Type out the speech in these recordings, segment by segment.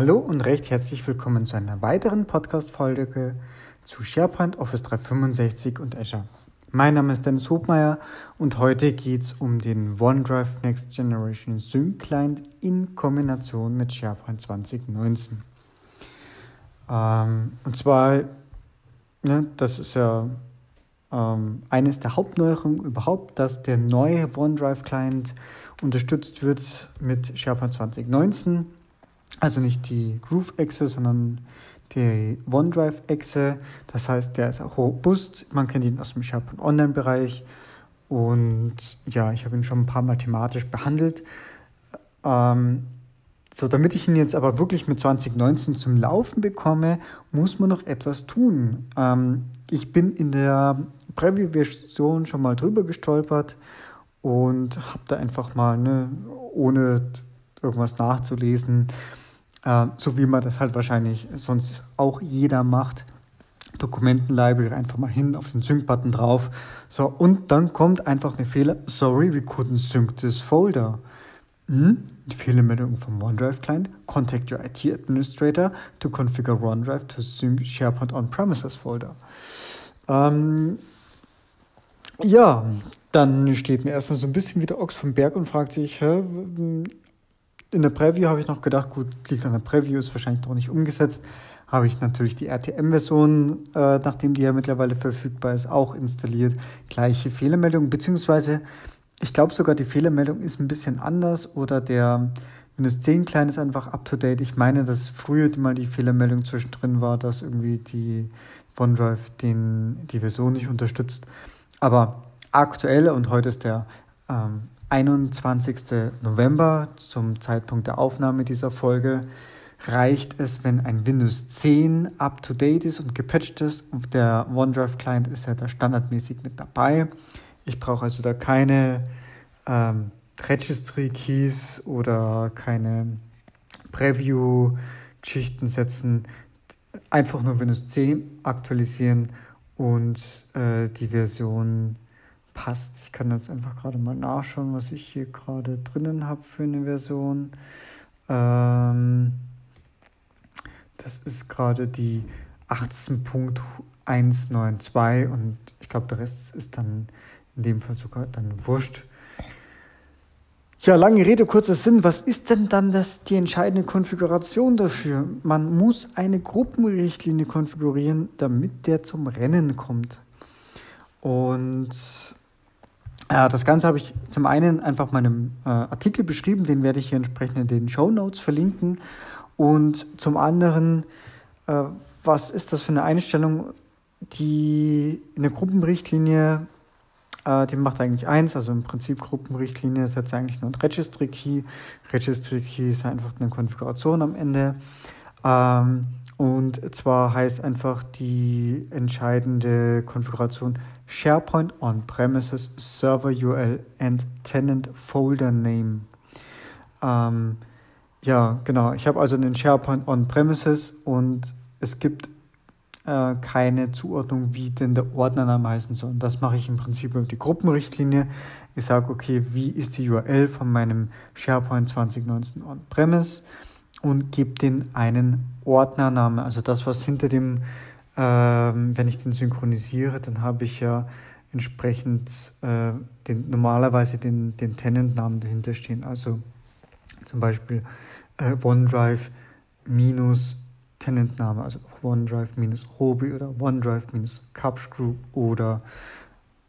Hallo und recht herzlich willkommen zu einer weiteren Podcast-Folge zu SharePoint, Office 365 und Azure. Mein Name ist Dennis Hobmeier und heute geht es um den OneDrive Next Generation Sync Client in Kombination mit SharePoint 2019. Ähm, und zwar, ne, das ist ja ähm, eines der Hauptneuerungen überhaupt, dass der neue OneDrive Client unterstützt wird mit SharePoint 2019 also nicht die Groove-Echse, sondern die OneDrive-Echse. Das heißt, der ist auch robust. Man kennt ihn aus dem SharePoint Online-Bereich. Und ja, ich habe ihn schon ein paar Mal thematisch behandelt. Ähm, so, damit ich ihn jetzt aber wirklich mit 2019 zum Laufen bekomme, muss man noch etwas tun. Ähm, ich bin in der Preview-Version schon mal drüber gestolpert und habe da einfach mal, ne, ohne irgendwas nachzulesen, äh, so wie man das halt wahrscheinlich sonst auch jeder macht. Dokumentenlibrary einfach mal hin auf den Sync-Button drauf. So, und dann kommt einfach eine Fehler. Sorry, we couldn't sync this folder. Hm? Die Fehlermeldung vom OneDrive Client. Contact your IT Administrator to configure OneDrive to sync SharePoint on-premises folder. Ähm, ja, dann steht mir erstmal so ein bisschen wieder Ochs vom Berg und fragt sich, hä, in der Preview habe ich noch gedacht, gut, liegt an der Preview, ist wahrscheinlich noch nicht umgesetzt. Habe ich natürlich die RTM-Version, äh, nachdem die ja mittlerweile verfügbar ist, auch installiert. Gleiche Fehlermeldung, beziehungsweise ich glaube sogar, die Fehlermeldung ist ein bisschen anders oder der Windows 10 Client ist einfach up to date. Ich meine, dass früher mal die Fehlermeldung zwischendrin war, dass irgendwie die OneDrive den, die Version nicht unterstützt. Aber aktuell und heute ist der ähm, 21. November zum Zeitpunkt der Aufnahme dieser Folge reicht es, wenn ein Windows 10 up-to-date ist und gepatcht ist. Der OneDrive Client ist ja da standardmäßig mit dabei. Ich brauche also da keine ähm, Registry Keys oder keine Preview-Geschichten setzen. Einfach nur Windows 10 aktualisieren und äh, die Version passt. Ich kann jetzt einfach gerade mal nachschauen, was ich hier gerade drinnen habe für eine Version. Ähm, das ist gerade die 18.192 und ich glaube, der Rest ist dann in dem Fall sogar dann wurscht. Ja, lange Rede, kurzer Sinn. Was ist denn dann das, die entscheidende Konfiguration dafür? Man muss eine Gruppenrichtlinie konfigurieren, damit der zum Rennen kommt. Und das Ganze habe ich zum einen einfach meinem äh, Artikel beschrieben, den werde ich hier entsprechend in den Show Notes verlinken. Und zum anderen, äh, was ist das für eine Einstellung, die eine Gruppenrichtlinie, äh, die macht eigentlich eins, also im Prinzip Gruppenrichtlinie setzt eigentlich nur ein Registry Key. Registry Key ist einfach eine Konfiguration am Ende. Ähm, und zwar heißt einfach die entscheidende Konfiguration SharePoint On-Premises Server URL and Tenant Folder Name. Ähm, ja, genau. Ich habe also den SharePoint On-Premises und es gibt äh, keine Zuordnung, wie denn der Ordnername heißen soll. Und das mache ich im Prinzip über die Gruppenrichtlinie. Ich sage, okay, wie ist die URL von meinem SharePoint 2019 On-Premise? Und gebe den einen Ordnernamen. Also das, was hinter dem, ähm, wenn ich den synchronisiere, dann habe ich ja entsprechend äh, den, normalerweise den, den Tenant-Namen dahinter stehen. Also zum Beispiel äh, OneDrive minus Tenant-Name, also OneDrive minus Robi oder OneDrive minus Capsch Group oder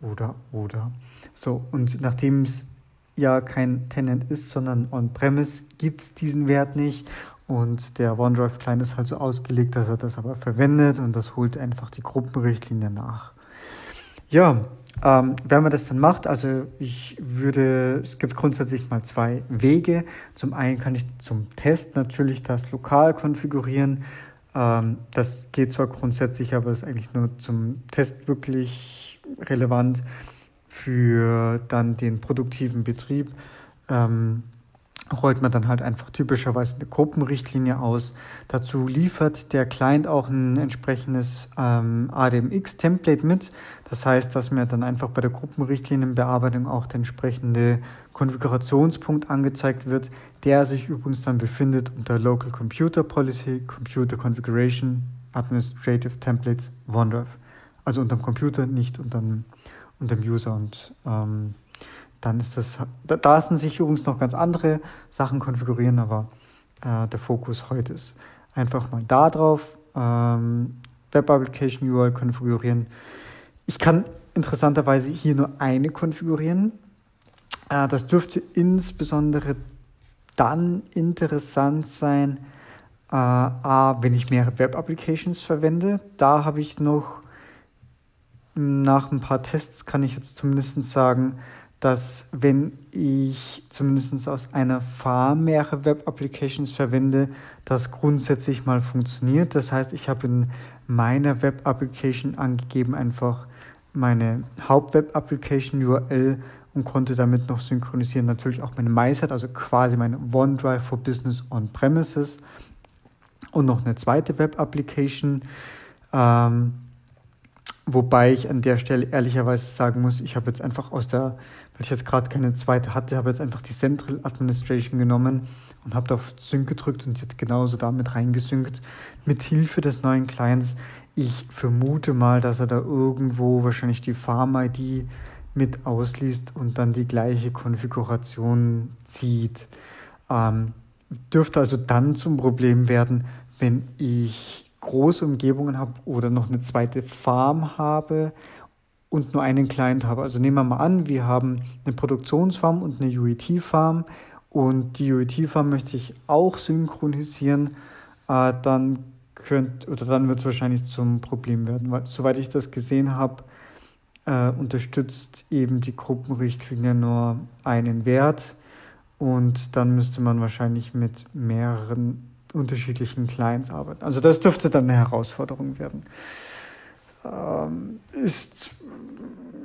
oder oder. So, und nachdem es ja kein Tenant ist, sondern On-Premise, gibt es diesen Wert nicht. Und der OneDrive Client ist halt so ausgelegt, dass er das aber verwendet und das holt einfach die Gruppenrichtlinie nach. Ja, ähm, wenn man das dann macht, also ich würde, es gibt grundsätzlich mal zwei Wege. Zum einen kann ich zum Test natürlich das lokal konfigurieren. Ähm, das geht zwar grundsätzlich, aber ist eigentlich nur zum Test wirklich relevant für dann den produktiven Betrieb. Ähm, rollt man dann halt einfach typischerweise eine Gruppenrichtlinie aus. Dazu liefert der Client auch ein entsprechendes ähm, ADMX-Template mit. Das heißt, dass mir dann einfach bei der Gruppenrichtlinienbearbeitung auch der entsprechende Konfigurationspunkt angezeigt wird, der sich übrigens dann befindet unter Local Computer Policy, Computer Configuration, Administrative Templates, OneDrive. Also unter dem Computer, nicht unter dem User. Und ähm, dann ist das, da, da lassen sich übrigens noch ganz andere Sachen konfigurieren, aber äh, der Fokus heute ist einfach mal da drauf, ähm, Web Application URL konfigurieren. Ich kann interessanterweise hier nur eine konfigurieren. Äh, das dürfte insbesondere dann interessant sein, äh, wenn ich mehrere Web Applications verwende. Da habe ich noch nach ein paar Tests kann ich jetzt zumindest sagen, dass wenn ich zumindest aus einer Farm mehrere Web-Applications verwende, das grundsätzlich mal funktioniert. Das heißt, ich habe in meiner Web-Application angegeben einfach meine Haupt-Web-Application-URL und konnte damit noch synchronisieren. Natürlich auch meine MySite, also quasi meine OneDrive for Business on-Premises und noch eine zweite Web-Application. Ähm, wobei ich an der Stelle ehrlicherweise sagen muss, ich habe jetzt einfach aus der weil ich jetzt gerade keine zweite hatte, habe jetzt einfach die Central Administration genommen und habe auf Sync gedrückt und sie hat genauso damit reingesynkt. Mit Hilfe des neuen Clients. Ich vermute mal, dass er da irgendwo wahrscheinlich die Farm-ID mit ausliest und dann die gleiche Konfiguration zieht. Ähm, dürfte also dann zum Problem werden, wenn ich große Umgebungen habe oder noch eine zweite Farm habe und nur einen Client habe. Also nehmen wir mal an, wir haben eine Produktionsfarm und eine UET-Farm und die UET-Farm möchte ich auch synchronisieren, äh, dann könnt, oder dann wird es wahrscheinlich zum Problem werden, weil soweit ich das gesehen habe, äh, unterstützt eben die Gruppenrichtlinie nur einen Wert und dann müsste man wahrscheinlich mit mehreren unterschiedlichen Clients arbeiten. Also das dürfte dann eine Herausforderung werden. Ähm, ist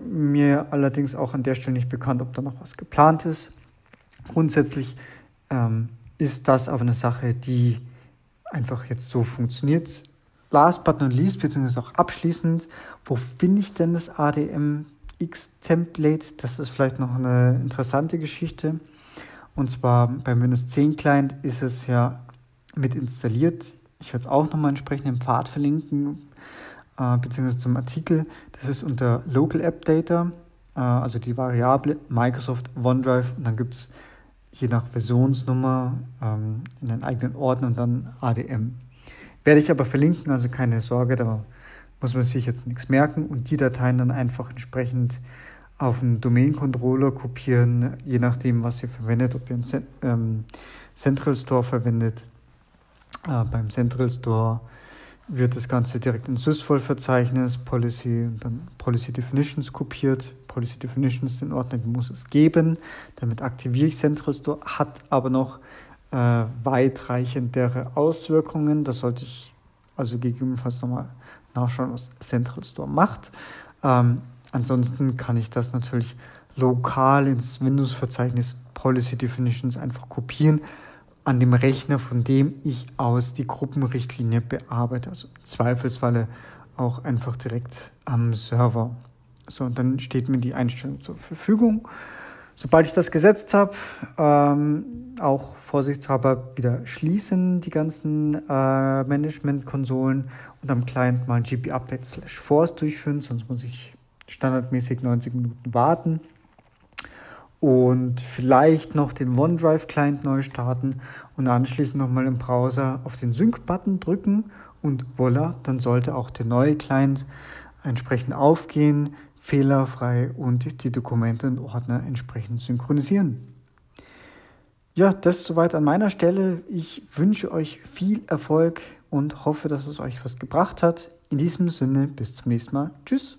mir allerdings auch an der Stelle nicht bekannt, ob da noch was geplant ist. Grundsätzlich ähm, ist das aber eine Sache, die einfach jetzt so funktioniert. Last but not least, beziehungsweise auch abschließend, wo finde ich denn das ADMX-Template? Das ist vielleicht noch eine interessante Geschichte. Und zwar beim Windows 10 Client ist es ja mit installiert. Ich werde es auch nochmal entsprechend im Pfad verlinken äh, beziehungsweise zum Artikel. Das ist unter Local App Data, äh, also die Variable Microsoft OneDrive. Und dann gibt es je nach Versionsnummer ähm, in einen eigenen Ordner und dann ADM. Werde ich aber verlinken, also keine Sorge, da muss man sich jetzt nichts merken und die Dateien dann einfach entsprechend auf einen Domain-Controller kopieren, je nachdem, was ihr verwendet, ob ihr einen ähm, Central Store verwendet. Äh, beim Central Store wird das Ganze direkt ins SysVol-Verzeichnis, Policy und dann Policy Definitions kopiert. Policy Definitions, den Ordner muss es geben. Damit aktiviere ich Central Store, hat aber noch äh, weitreichendere Auswirkungen. Das sollte ich also gegebenenfalls nochmal nachschauen, was Central Store macht. Ähm, ansonsten kann ich das natürlich lokal ins Windows-Verzeichnis Policy Definitions einfach kopieren an dem Rechner, von dem ich aus die Gruppenrichtlinie bearbeite. Also im Zweifelsfalle auch einfach direkt am Server. So, und dann steht mir die Einstellung zur Verfügung. Sobald ich das gesetzt habe, ähm, auch vorsichtshalber wieder schließen die ganzen äh, Management-Konsolen und am Client mal ein GP-Update slash Force durchführen, sonst muss ich standardmäßig 90 Minuten warten und vielleicht noch den OneDrive-Client neu starten und anschließend nochmal im Browser auf den Sync-Button drücken und voilà, dann sollte auch der neue Client entsprechend aufgehen, fehlerfrei und die Dokumente und Ordner entsprechend synchronisieren. Ja, das soweit an meiner Stelle. Ich wünsche euch viel Erfolg und hoffe, dass es euch was gebracht hat. In diesem Sinne, bis zum nächsten Mal. Tschüss.